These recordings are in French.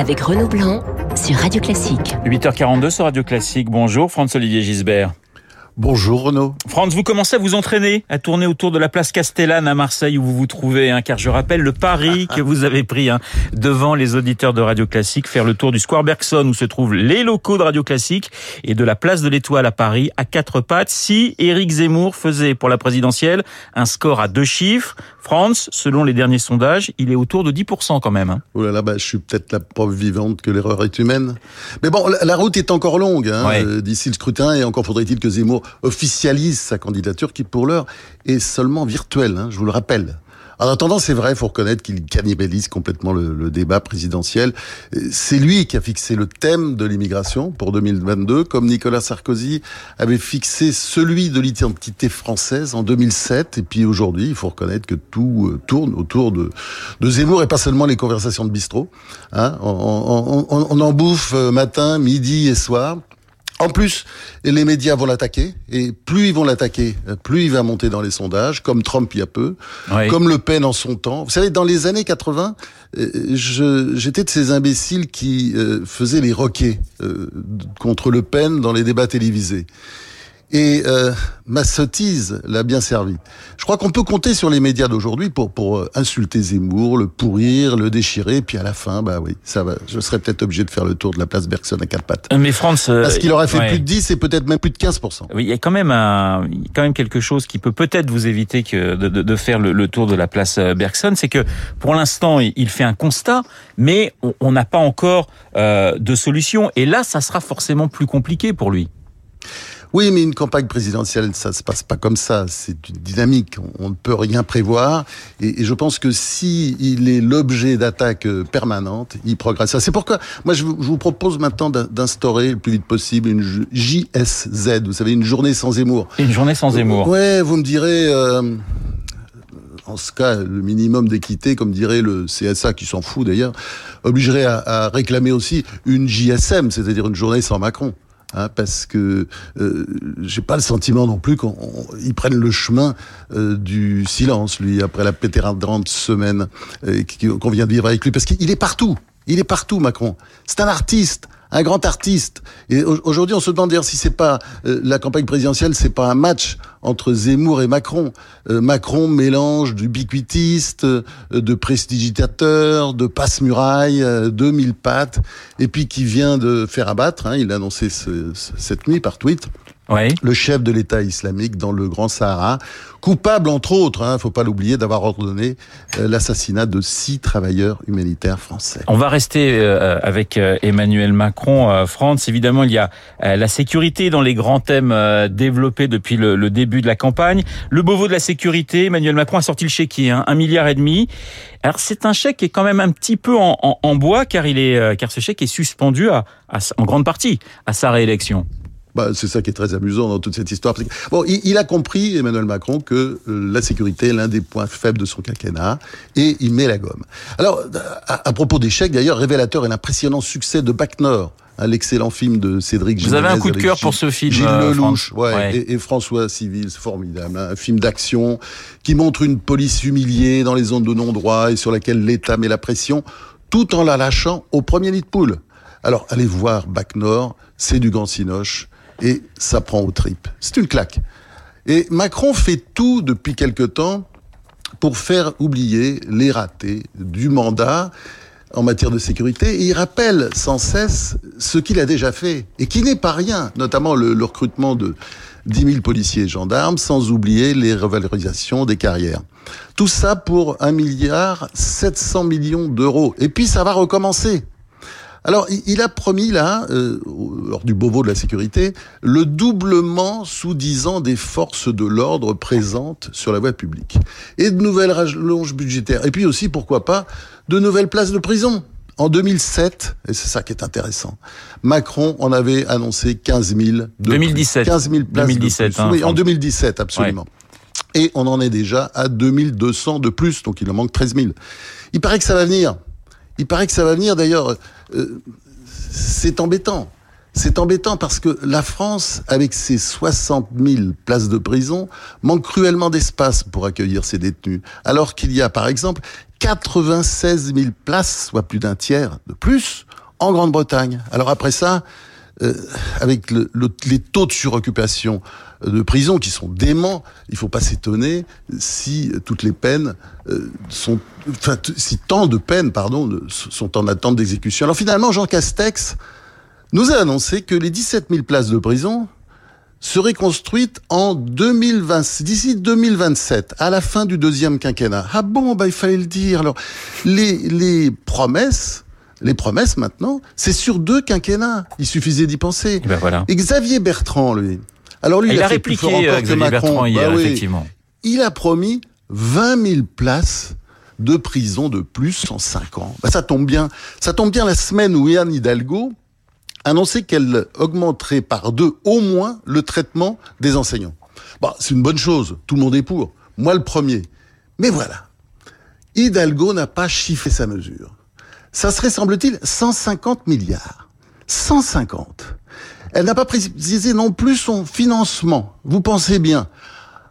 avec Renaud Blanc sur Radio Classique. 8h42 sur Radio Classique. Bonjour Franz-Olivier Gisbert. Bonjour Renaud. Franz, vous commencez à vous entraîner, à tourner autour de la place Castellane à Marseille où vous vous trouvez, hein, car je rappelle le pari que vous avez pris hein, devant les auditeurs de Radio Classique, faire le tour du Square Bergson où se trouvent les locaux de Radio Classique et de la place de l'Étoile à Paris à quatre pattes si Éric Zemmour faisait pour la présidentielle un score à deux chiffres. Franz, selon les derniers sondages, il est autour de 10% quand même. Hein. Oh là là, bah, je suis peut-être la preuve vivante que l'erreur est humaine. Mais bon, la, route est encore longue euh, d'ici le scrutin et encore faudrait-il que Zemmour officialise sa candidature qui pour l'heure est seulement virtuelle, hein, je vous le rappelle. En attendant, c'est vrai, il faut reconnaître qu'il cannibalise complètement le, débat présidentiel. C'est lui qui a fixé le thème de l'immigration pour 2022, comme Nicolas Sarkozy avait fixé celui de l'identité française en 2007. Et puis aujourd'hui, il faut reconnaître que tout euh, tourne autour de, Zemmour et pas seulement les conversations de bistrot. Hein. on, on en bouffe euh, matin, midi et soir. En plus, les médias vont l'attaquer, et plus ils vont l'attaquer, plus il va monter dans les sondages, comme Trump il y a peu, comme Le Pen en son temps. Vous savez, dans les années 80, euh, j'étais de ces imbéciles qui euh, faisaient les roquets euh, contre Le Pen dans les débats télévisés. Et euh, ma sottise l'a bien servi. Je crois qu'on peut compter sur les médias d'aujourd'hui pour pour euh, insulter Zemmour, le pourrir, le déchirer, puis à la fin, bah oui, ça va. Je serais peut-être obligé de faire le tour de la place Bergson à quatre pattes. Euh, mais France, euh, parce qu'il aurait fait plus de 10 et peut-être même plus de 15 Oui, il y a quand même un, quand même quelque chose qui peut peut-être vous éviter que de, de, de faire le, le, tour de la place Bergson, c'est que pour l'instant, il fait un constat, mais on n'a pas encore euh, de solution. Et là, ça sera forcément plus compliqué pour lui. Oui, mais une campagne présidentielle, ça se passe pas comme ça. C'est une dynamique. On, ne peut rien prévoir. Et, je pense que si il est l'objet d'attaques euh, permanentes, il progresse. C'est pourquoi, moi, je vous, propose maintenant d'instaurer le plus vite possible une JSZ. Vous savez, une journée sans Zemmour. Une journée sans Zemmour. Ouais, vous me direz. Euh, en ce cas, le minimum d'équité, comme dirait le CSA, qui s'en fout d'ailleurs, obligerait à, à réclamer aussi une JSM, c'est-à-dire une journée sans Macron. Hein, parce que euh, j'ai pas le sentiment non plus qu'ils prennent le chemin euh, du silence, lui, après la pétérante semaine euh, qu'on vient de vivre avec lui, parce qu'il est partout. Il est partout, Macron. C'est un artiste un grand artiste. Et aujourd'hui, on se demande si c'est pas euh, la campagne présidentielle, c'est pas un match entre Zemmour et Macron. Euh, Macron mélange d'ubiquitiste, euh, de prestidigitateur, de passe-muraille, de mille pattes, et puis qui vient de faire abattre. Hein, il l'a annoncé cette nuit par tweet le chef de l'État islamique dans le Grand Sahara, coupable entre autres, hein, faut pas l'oublier, d'avoir ordonné euh, l'assassinat de six travailleurs humanitaires français. On va rester euh, avec euh, Emmanuel Macron, France. Évidemment, il y a la sécurité dans les grands thèmes développés depuis le, début de la campagne. Le Beauvau de la sécurité, Emmanuel Macron a sorti le chéquier, hein, un milliard et demi. Alors c'est un chèque qui est quand même un petit peu en, en, bois car il est car ce chèque est suspendu à, en grande partie à sa réélection. Bah, c'est ça qui est très amusant dans toute cette histoire. Bon, il, a compris, Emmanuel Macron, que euh, la sécurité est l'un des points faibles de son quinquennat, et il met la gomme. Alors, à, propos des chèques, d'ailleurs, révélateur est l'impressionnant succès de Bac Nord, hein, l'excellent film de Cédric Vous avez un coup de cœur pour ce film, Gilles euh, Lelouch, ouais, Et, François Civil, c'est formidable. Hein, un film d'action qui montre une police humiliée dans les zones de non-droit et sur laquelle l'État met la pression, tout en la lâchant au premier nid de poule. Alors, allez voir Bac Nord, c'est du gant cinoche et ça prend aux tripes. C'est une claque. Et Macron fait tout depuis quelque temps pour faire oublier les ratés du mandat en matière de sécurité et il rappelle sans cesse ce qu'il a déjà fait et qui n'est pas rien, notamment le, recrutement de 10 000 policiers et gendarmes, sans oublier les revalorisations des carrières. Tout ça pour 1 milliard 700 millions d'euros. Et puis ça va recommencer. Alors, il a promis là, euh, lors du Beauvau de la sécurité, le doublement sous dix ans des forces de l'ordre présentes sur la voie publique. Et de nouvelles rallonges budgétaires. Et puis aussi, pourquoi pas, de nouvelles places de prison. En 2007, et c'est ça qui est intéressant, Macron en avait annoncé 15 000. De 2017. 15 000 places 2017, de Hein, oui, en 2017, absolument. Et on en est déjà à 2200 de plus, donc il en manque 13 000. Il paraît que ça va venir. Il paraît que ça va venir. D'ailleurs, euh, c'est embêtant. C'est embêtant parce que la France, avec ses 60 000 places de prison, manque cruellement d'espace pour accueillir ses détenus. Alors qu'il y a, par exemple, 96 000 places, soit plus d'un tiers de plus, en Grande-Bretagne. Alors après ça, euh, avec le, les taux de suroccupation euh, de prison qui sont déments, il faut pas s'étonner si toutes les peines euh, sont, enfin, si tant de peines, pardon, sont en attente d'exécution. Alors finalement, Jean Castex nous a annoncé que les 17 000 places de prison seraient construites en 2020, d'ici 2027, à la fin du deuxième quinquennat. Ah bon, bah il fallait le dire. Alors les les promesses les promesses maintenant, c'est sur deux quinquennats. Il suffisait d'y penser. Et, ben voilà. et Xavier Bertrand, lui. Alors lui, il, il a, a fait répliqué plus fort encore que Xavier Macron. Bertrand hier, Bah oui. effectivement. Il a promis 20 000 places de prison de plus en 5 ans. Bah, ça tombe bien. Ça tombe bien la semaine où Yann Hidalgo annonçait qu'elle augmenterait par deux au moins le traitement des enseignants. Bah, c'est une bonne chose. Tout le monde est pour. Moi le premier. Mais voilà. Hidalgo n'a pas chiffré sa mesure. Ça serait, semble-t-il, 150 milliards. 150. Elle n'a pas précisé non plus son financement. Vous pensez bien.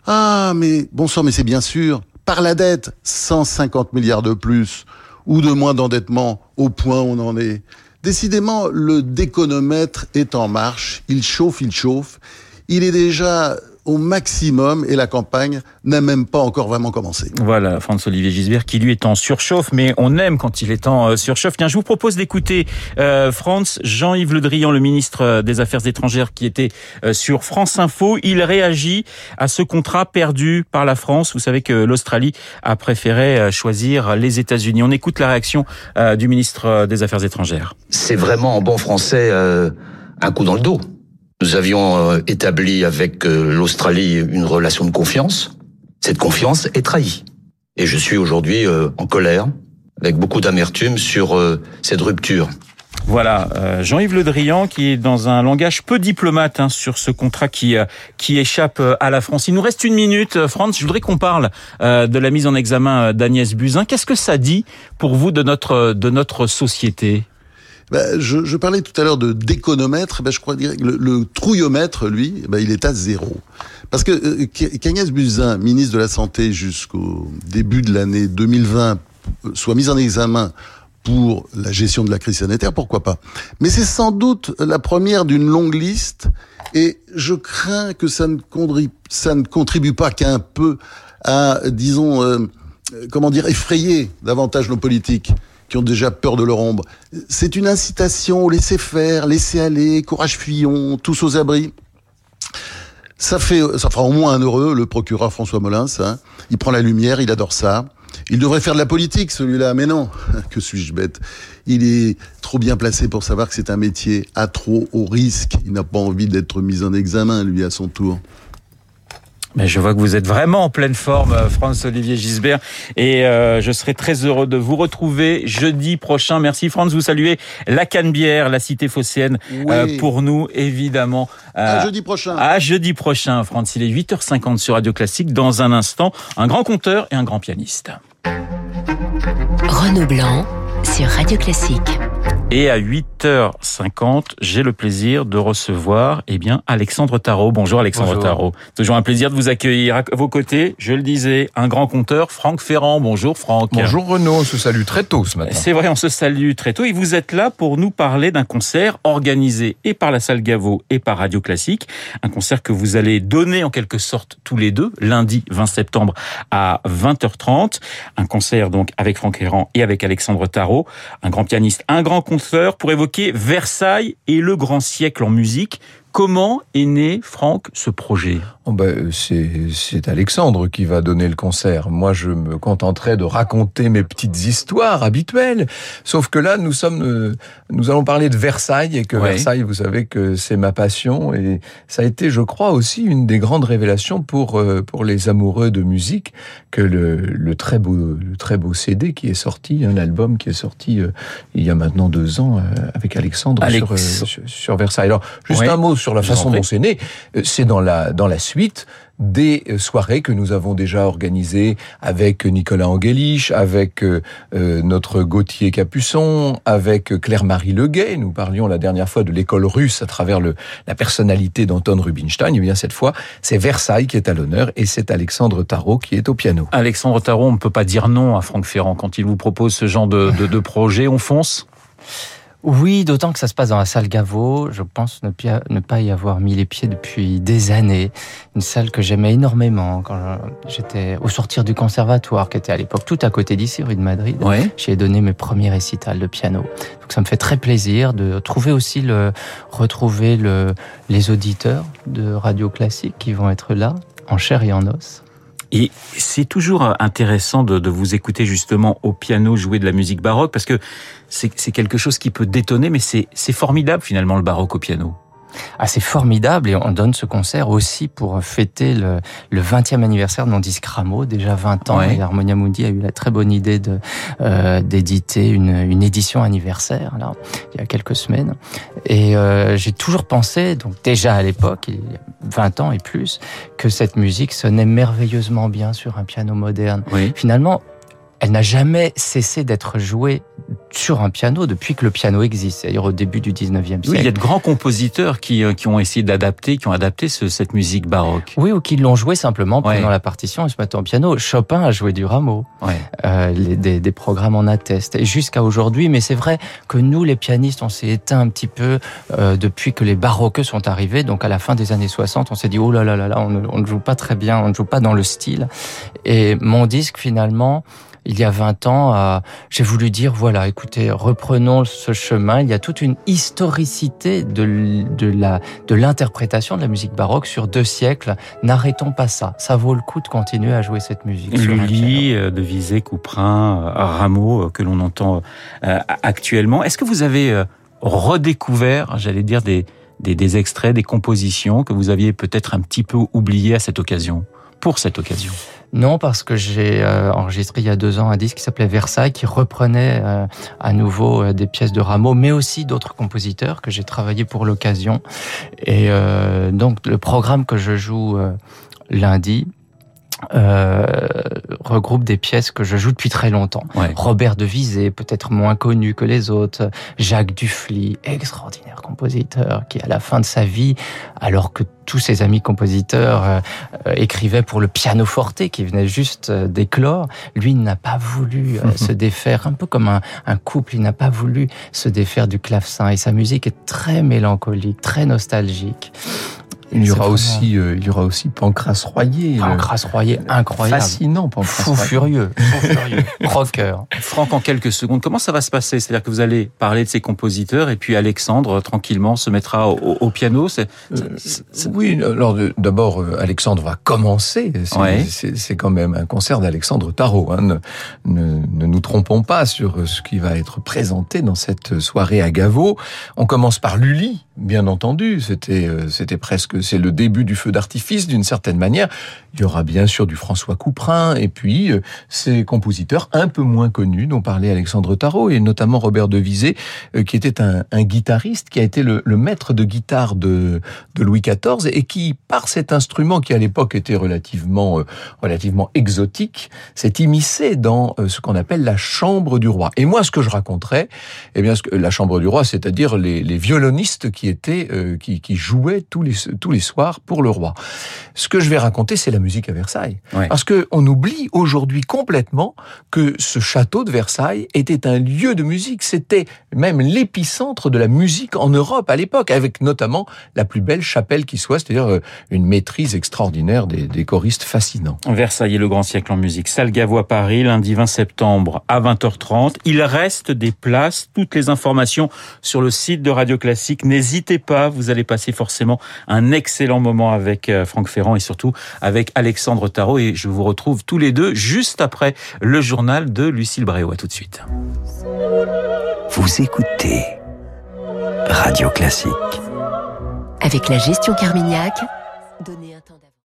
Ah, mais bon sang, mais c'est bien sûr. Par la dette, 150 milliards de plus ou de moins d'endettement au point où on en est. Décidément, le déconomètre est en marche. Il chauffe, il chauffe. Il est déjà au maximum et la campagne n'a même pas encore vraiment commencé. Voilà, François-Olivier Gisbert qui lui est en surchauffe, mais on aime quand il est en euh, surchauffe. Tiens, je vous propose d'écouter euh, France, Jean-Yves Le Drian, le ministre euh, des Affaires étrangères qui était euh, sur France Info. Il réagit à ce contrat perdu par la France. Vous savez que l'Australie a préféré euh, choisir les États-Unis. On écoute la réaction euh, du ministre des Affaires étrangères. C'est vraiment en bon français euh, un coup dans le dos. Nous avions euh, établi avec euh, l'Australie une relation de confiance. Cette confiance est trahie. Et je suis aujourd'hui euh, en colère, avec beaucoup d'amertume sur cette rupture. Voilà, euh, Jean-Yves Le Drian qui est dans un langage peu diplomate hein, sur ce contrat qui euh, qui échappe à la France. Il nous reste une minute, Franz. Je voudrais qu'on parle euh, de la mise en examen d'Agnès Buzyn. Qu'est-ce que ça dit pour vous de notre de notre société? Ben, je, parlais tout à l'heure de déconomètre. Ben, je crois le, trouillomètre, lui, ben, il est à zéro. Parce que euh, Buzyn, ministre de la Santé jusqu'au début de l'année 2020, euh, soit mise en examen pour la gestion de la crise sanitaire, pourquoi pas Mais c'est sans doute la première d'une longue liste, et je crains que ça ne contribue, ça ne contribue pas qu'un peu à, disons, euh, comment dire, effrayer davantage nos politiques qui ont déjà peur de leur ombre. C'est une incitation au laisser faire, laisser aller, courage fuyons, tous aux abris. Ça fait, ça fera au moins un heureux, le procureur François Molins. Hein. Il prend la lumière, il adore ça. Il devrait faire de la politique, celui-là, mais non. Que suis-je bête Il est trop bien placé pour savoir que c'est un métier à trop haut risque. Il n'a pas envie d'être mis en examen, lui, à son tour. Mais je vois que vous êtes vraiment en pleine forme, euh, Franz-Olivier Gisbert, et euh, je serai très heureux de vous retrouver jeudi prochain. Merci Franz, vous saluez la Canebière, la cité phocéenne, Oui. euh, pour nous, évidemment. À jeudi prochain. À jeudi prochain, Franz. Il est 8h50 sur Radio Classique. Dans un instant, un grand conteur et un grand pianiste. Renaud Blanc sur Radio Classique. Et à 8h50, j'ai le plaisir de recevoir, eh bien, Alexandre Tarot. Bonjour Alexandre Bonjour. Tarot. Toujours un plaisir de vous accueillir à vos côtés. Je le disais, un grand conteur, Franck Ferrand. Bonjour Franck. Bonjour Renaud, on se salue très tôt ce matin. C'est vrai, on se salue très tôt et vous êtes là pour nous parler d'un concert organisé et par la salle Gaveau et par Radio Classique. Un concert que vous allez donner en quelque sorte tous les deux, lundi 20 septembre à 20h30. Un concert donc avec Franck Ferrand et avec Alexandre Tarot, un grand pianiste, un grand conteur pour évoquer Versailles et le grand siècle en musique. Comment est né, Franck, ce projet? Oh ben, c'est c'est Alexandre qui va donner le concert. Moi, je me contenterai de raconter mes petites histoires habituelles. Sauf que là, nous sommes, euh, nous allons parler de Versailles et que Ouais. Versailles, vous savez que c'est ma passion et ça a été, je crois, aussi une des grandes révélations pour euh, pour les amoureux de musique que le, le très beau le très beau CD qui est sorti, un album qui est sorti euh, il y a maintenant deux ans avec Alexandre Alex- sur, sur sur Versailles. Alors, juste Ouais. un mot sur la vous en façon dont c'est né. Euh, C'est dans la dans la suite des euh, soirées que nous avons déjà organisées avec Nicolas Angelich, avec euh, euh, notre Gauthier Capuçon, avec Claire-Marie Leguet. Nous parlions la dernière fois de l'école russe à travers le, la personnalité d'Anton Rubinstein. Et bien cette fois, c'est Versailles qui est à l'honneur et c'est Alexandre Tarot qui est au piano. Alexandre Tarot, on ne peut pas dire non à Franck Ferrand quand il vous propose ce genre de, de, de projet. On fonce? Oui, d'autant que ça se passe dans la salle Gaveau. Je pense ne, pas y avoir mis les pieds depuis des années. Une salle que j'aimais énormément quand j'étais au sortir du conservatoire, qui était à l'époque tout à côté d'ici, rue de Madrid. Ouais. J'y ai donné mes premiers récitals de piano. Donc ça me fait très plaisir de trouver aussi le, retrouver le, les auditeurs de radio classique qui vont être là, en chair et en os. Et c'est toujours intéressant de, de, vous écouter justement au piano jouer de la musique baroque parce que c'est quelque chose qui peut détonner, mais c'est formidable finalement le baroque au piano. Ah, c'est formidable et on donne ce concert aussi pour fêter le, le 20e anniversaire de mon disque Rameau, déjà 20 ans. Et Harmonia Mundi a eu la très bonne idée de euh, d'éditer une, une édition anniversaire là, il y a quelques semaines. Et euh, j'ai toujours pensé, donc déjà à l'époque, il y a 20 ans et plus, que cette musique sonnait merveilleusement bien sur un piano moderne. Finalement, elle n'a jamais cessé d'être jouée sur un piano depuis que le piano existe, c'est-à-dire au début du 19e siècle. Oui, il y a de grands compositeurs qui, euh, qui ont essayé d'adapter, qui ont adapté ce, cette musique baroque. Oui, ou qui l'ont joué simplement pendant la partition et se mettent en piano. Chopin a joué du Rameau. Ouais. Euh, les, des, des, programmes en attestent. Et jusqu'à aujourd'hui, mais c'est vrai que nous, les pianistes, on s'est éteint un petit peu euh, depuis que les baroques sont arrivés. Donc à la fin des années 60, on s'est dit, oh là là là là, on ne, on ne joue pas très bien, on ne joue pas dans le style. Et mon disque, finalement, il y a 20 ans, euh, j'ai voulu dire, voilà, écoutez, reprenons ce chemin. Il y a toute une historicité de, de la de l'interprétation de la musique baroque sur deux siècles. N'arrêtons pas ça. Ça vaut le coup de continuer à jouer cette musique. Lully, euh, de Visé, Couperin, euh, Rameau, que l'on entend actuellement. Est-ce que vous avez redécouvert, j'allais dire, des, des, des extraits, des compositions que vous aviez peut-être un petit peu oubliées à cette occasion, pour cette occasion non, parce que j'ai euh, enregistré il y a deux ans un disque qui s'appelait Versailles, qui reprenait euh, à nouveau euh, des pièces de Rameau, mais aussi d'autres compositeurs que j'ai travaillé pour l'occasion. Et donc le programme que je joue lundi, euh, regroupe des pièces que je joue depuis très longtemps. Robert de Visé, peut-être moins connu que les autres. Jacques Dufly, extraordinaire compositeur, qui à la fin de sa vie, alors que tous ses amis compositeurs euh, euh, écrivaient pour le piano forte qui venait juste d'éclore, lui n'a pas voulu se défaire, un peu comme un, un couple, il n'a pas voulu se défaire du clavecin. Et sa musique est très mélancolique, très nostalgique. Il y aura aussi, euh, il y aura aussi Pancras Royer. Pancras Royer, incroyable. Fascinant, Pancras Fou furieux, fou furieux, rocker. Franck, en quelques secondes, comment ça va se passer? C'est-à-dire que vous allez parler de ces compositeurs et puis Alexandre, tranquillement, se mettra au, piano c'est, euh, Oui, alors d'abord, euh, Alexandre va commencer. C'est, quand même un concert d'Alexandre Tarot. Hein. Ne, ne, nous trompons pas sur ce qui va être présenté dans cette soirée à Gaveau. On commence par Lully, bien entendu. C'était, c'était presque c'est le début du feu d'artifice d'une certaine manière. Il y aura bien sûr du François Couperin et puis euh, ces compositeurs un peu moins connus dont parlait Alexandre Tarot et notamment Robert Devisé euh, qui était un, guitariste qui a été le, maître de guitare de, Louis XIV et qui par cet instrument qui à l'époque était relativement euh, relativement exotique s'est immiscé dans ce qu'on appelle la chambre du roi. Et moi ce que je raconterais, eh bien la chambre du roi, c'est-à-dire les, violonistes qui étaient qui, qui jouaient tous les tous les soirs pour le roi. Ce que je vais raconter, c'est la musique à Versailles. Parce que on oublie aujourd'hui complètement que ce château de Versailles était un lieu de musique. C'était même l'épicentre de la musique en Europe à l'époque, avec notamment la plus belle chapelle qui soit, c'est-à-dire euh, une maîtrise extraordinaire des, des choristes fascinants. Versailles est le grand siècle en musique. Salle Gavois Paris, lundi 20 septembre à 20h30. Il reste des places. Toutes les informations sur le site de Radio Classique. N'hésitez pas, vous allez passer forcément un excellent moment avec euh, Franck Ferrand et surtout avec Alexandre Tarot. Et je vous retrouve tous les deux juste après le journal de Lucille Bréau. À tout de suite. Vous écoutez Radio Classique. Avec la gestion Carmignac, donnez un